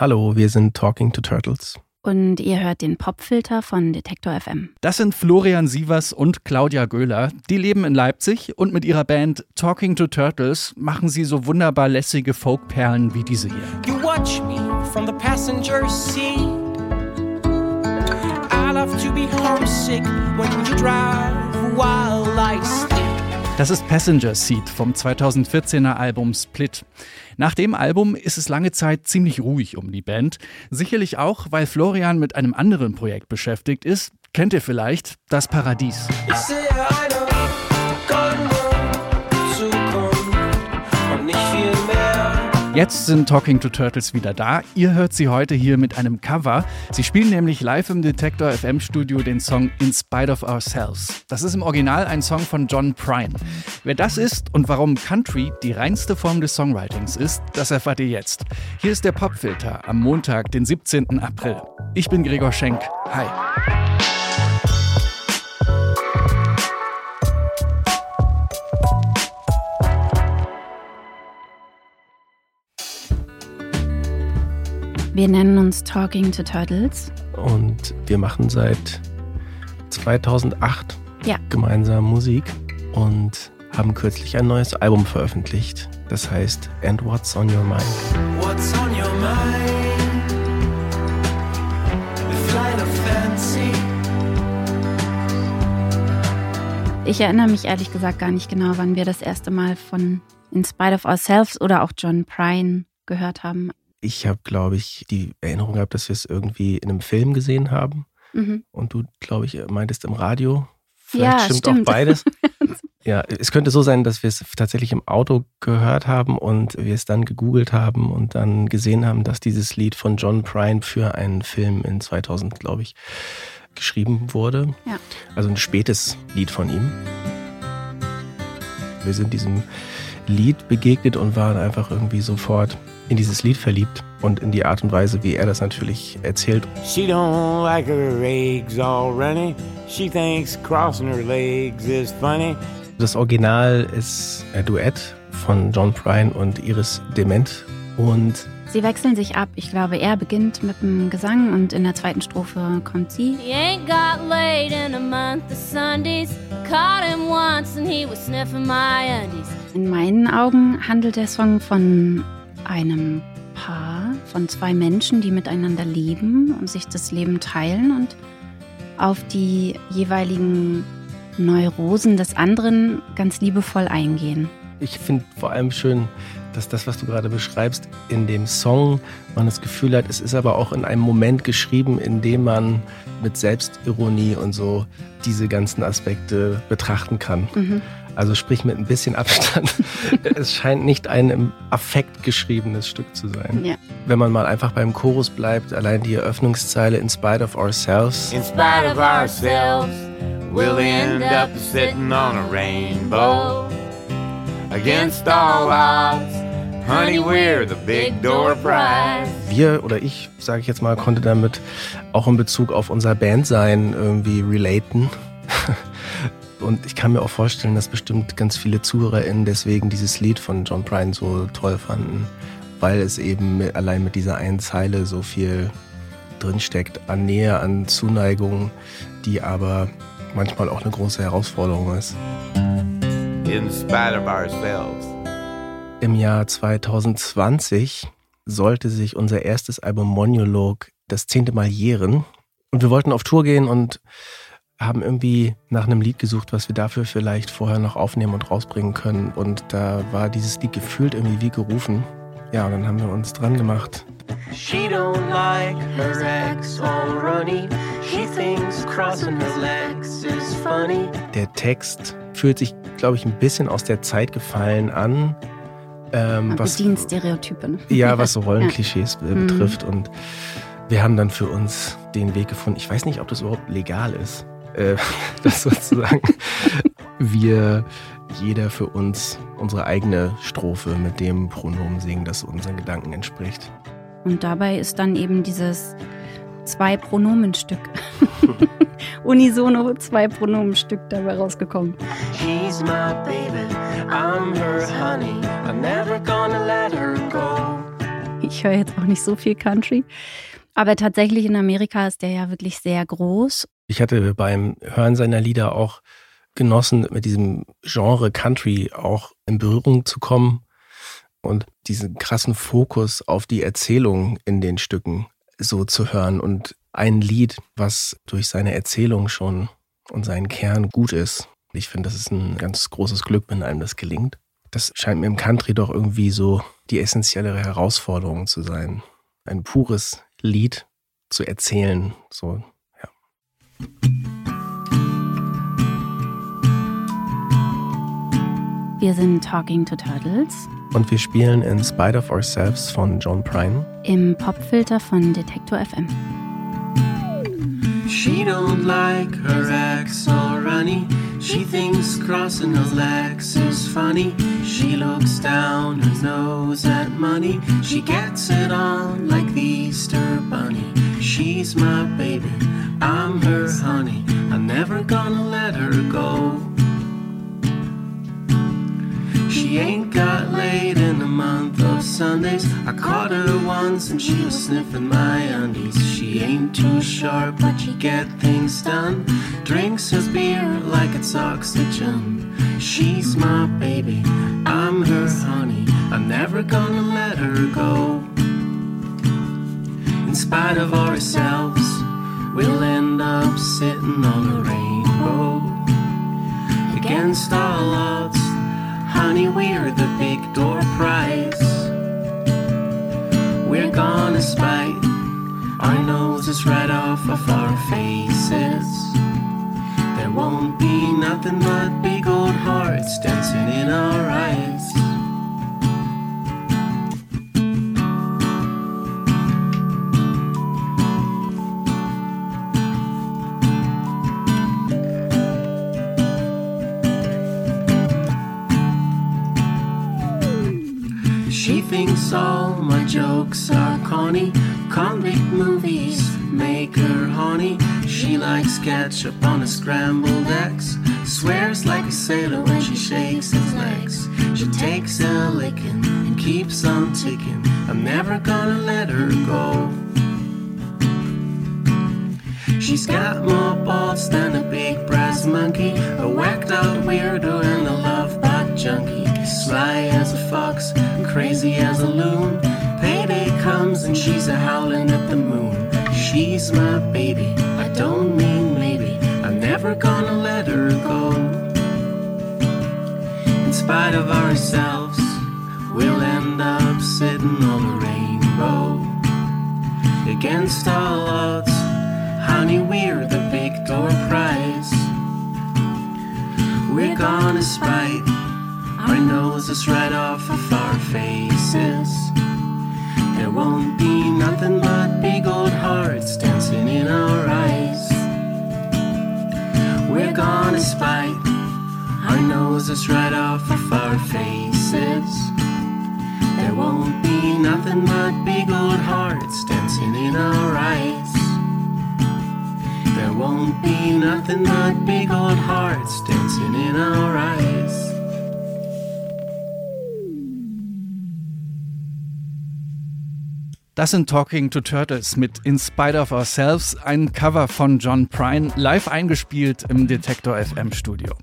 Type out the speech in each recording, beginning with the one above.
Hallo, wir sind Talking to Turtles. Und ihr hört den Popfilter von Detektor FM. Das sind Florian Sievers und Claudia Göhler. Die leben in Leipzig und mit ihrer Band Talking to Turtles machen sie so wunderbar lässige Folkperlen wie diese hier. You watch me from the passenger seat. I love to be homesick when you drive while I sleep. Das ist Passenger Seat vom 2014er Album Split. Nach dem Album ist es lange Zeit ziemlich ruhig um die Band. Sicherlich auch, weil Florian mit einem anderen Projekt beschäftigt ist. Kennt ihr vielleicht das Paradies? Ich sehe eine Jetzt sind Talking to Turtles wieder da. Ihr hört sie heute hier mit einem Cover. Sie spielen nämlich live im Detektor FM Studio den Song In Spite of Ourselves. Das ist im Original ein Song von John Prine. Wer das ist und warum Country die reinste Form des Songwritings ist, das erfahrt ihr jetzt. Hier ist der Popfilter am Montag, den 17. April. Ich bin Gregor Schenk. Hi. Wir nennen uns Talking to Turtles. Und wir machen seit 2008 ja. gemeinsam Musik und haben kürzlich ein neues Album veröffentlicht. Das heißt And What's on Your Mind. What's on your mind? Ich erinnere mich ehrlich gesagt gar nicht genau, wann wir das erste Mal von In Spite of Ourselves oder auch John Prine gehört haben ich habe, glaube ich, die Erinnerung gehabt, dass wir es irgendwie in einem Film gesehen haben. Mhm. Und du, glaube ich, meintest im Radio. Vielleicht ja, stimmt, stimmt auch beides. ja, es könnte so sein, dass wir es tatsächlich im Auto gehört haben und wir es dann gegoogelt haben und dann gesehen haben, dass dieses Lied von John Prine für einen Film in 2000, glaube ich, geschrieben wurde. Ja. Also ein spätes Lied von ihm. Wir sind diesem Lied begegnet und waren einfach irgendwie sofort in dieses Lied verliebt und in die Art und Weise, wie er das natürlich erzählt. She don't like her eggs all runny. She thinks crossing her legs is funny. Das Original ist ein Duett von John Prine und Iris Dement und Sie wechseln sich ab. Ich glaube, er beginnt mit dem Gesang und in der zweiten Strophe kommt sie. He ain't got laid in a month of Sundays. Caught him once and he was sniffing my undies. In meinen Augen handelt der Song von einem Paar, von zwei Menschen, die miteinander leben und sich das Leben teilen und auf die jeweiligen Neurosen des anderen ganz liebevoll eingehen. Ich finde vor allem schön, dass das, was du gerade beschreibst, in dem Song man das Gefühl hat, es ist aber auch in einem Moment geschrieben, in dem man mit Selbstironie und so diese ganzen Aspekte betrachten kann. Mhm. Also sprich mit ein bisschen Abstand. es scheint nicht ein im Affekt geschriebenes Stück zu sein. Ja. Wenn man mal einfach beim Chorus bleibt, allein die Eröffnungszeile In spite of ourselves. In spite of ourselves, we'll end up sitting on a rainbow. Against all odds, honey, we're the big door prize. Wir oder ich, sage ich jetzt mal, konnte damit auch in Bezug auf unser Bandsein irgendwie relaten. Und ich kann mir auch vorstellen, dass bestimmt ganz viele ZuhörerInnen deswegen dieses Lied von John Prine so toll fanden, weil es eben mit, allein mit dieser einen Zeile so viel drinsteckt an Nähe, an Zuneigung, die aber manchmal auch eine große Herausforderung ist. In spite of ourselves. Im Jahr 2020 sollte sich unser erstes Album Monolog das zehnte Mal jähren. Und wir wollten auf Tour gehen und haben irgendwie nach einem Lied gesucht, was wir dafür vielleicht vorher noch aufnehmen und rausbringen können. Und da war dieses Lied gefühlt irgendwie wie gerufen. Ja, und dann haben wir uns dran gemacht. She don't like her ex all runny. She thinks crossing her legs is funny. Der Text fühlt sich, glaube ich, ein bisschen aus der Zeit gefallen an. Ähm, was, bedient Stereotypen. Ja, was so Rollenklischees ja. betrifft. Mhm. Und wir haben dann für uns den Weg gefunden. Ich weiß nicht, ob das überhaupt legal ist äh, dass sozusagen wir jeder für uns unsere eigene Strophe mit dem Pronomen singen, das unseren Gedanken entspricht. Und dabei ist dann eben dieses Zwei-Pronomen-Stück. Unisono Zwei-Pronomen-Stück dabei rausgekommen. She's my baby, I'm her honey, I'm never gonna let her go. Ich höre jetzt auch nicht so viel Country. Aber tatsächlich in Amerika ist der ja wirklich sehr groß. Ich hatte beim Hören seiner Lieder auch genossen, mit diesem Genre Country auch in Berührung zu kommen und diesen krassen Fokus auf die Erzählung in den Stücken so zu hören und ein Lied, was durch seine Erzählung schon und seinen Kern gut ist. Ich finde, das ist ein ganz großes Glück, wenn einem das gelingt. Das scheint mir im Country doch irgendwie so die essentiellere Herausforderung zu sein. Ein pures Lied zu erzählen, so, Wir sind Talking to Turtles. Und wir spielen In Spite of Ourselves von John Prine. Im Popfilter von Detektor FM. She don't like her ex or runny. She thinks crossing her legs is funny. She looks down her nose at money. She gets it on like the Easter bunny. She's my baby, I'm her honey. Sundays. I caught her once and she was sniffing my undies. She ain't too sharp, but she get things done. Drinks her beer like it's oxygen. She's my baby, I'm her honey. I'm never gonna let her go. In spite of ourselves, we'll end up sitting on a rainbow. Against all odds honey, we're the off of our faces. There won't be nothing but big old hearts dancing in our eyes. She thinks all my jokes are corny. Convict movies make her horny. She likes ketchup on a scrambled eggs. Swears like a sailor when she shakes his legs. She takes a licking and keeps on ticking. I'm never gonna let her go. She's got more balls than a big brass monkey, a whacked out weirdo and a love bug junkie. Sly as a fox, crazy as a loon. Payday comes and she's a howling at the moon. She's my baby, I don't mean maybe. I'm never gonna let her go. In spite of ourselves, we'll end up sitting on a rainbow. Against all odds, honey, we're the big door prize. We're gonna spite our noses right off of our faces. There won't be nothing but big old hearts dancing in our eyes. We're gonna spite our noses right off of our faces. There won't be nothing but big old hearts dancing in our eyes. There won't be nothing but big old hearts dancing in our eyes. Das sind Talking to Turtles mit In Spite of Ourselves, ein Cover von John Prine, live eingespielt im Detektor FM Studio.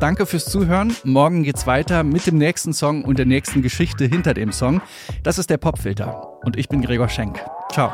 Danke fürs Zuhören. Morgen geht's weiter mit dem nächsten Song und der nächsten Geschichte hinter dem Song. Das ist der Popfilter und ich bin Gregor Schenk. Ciao.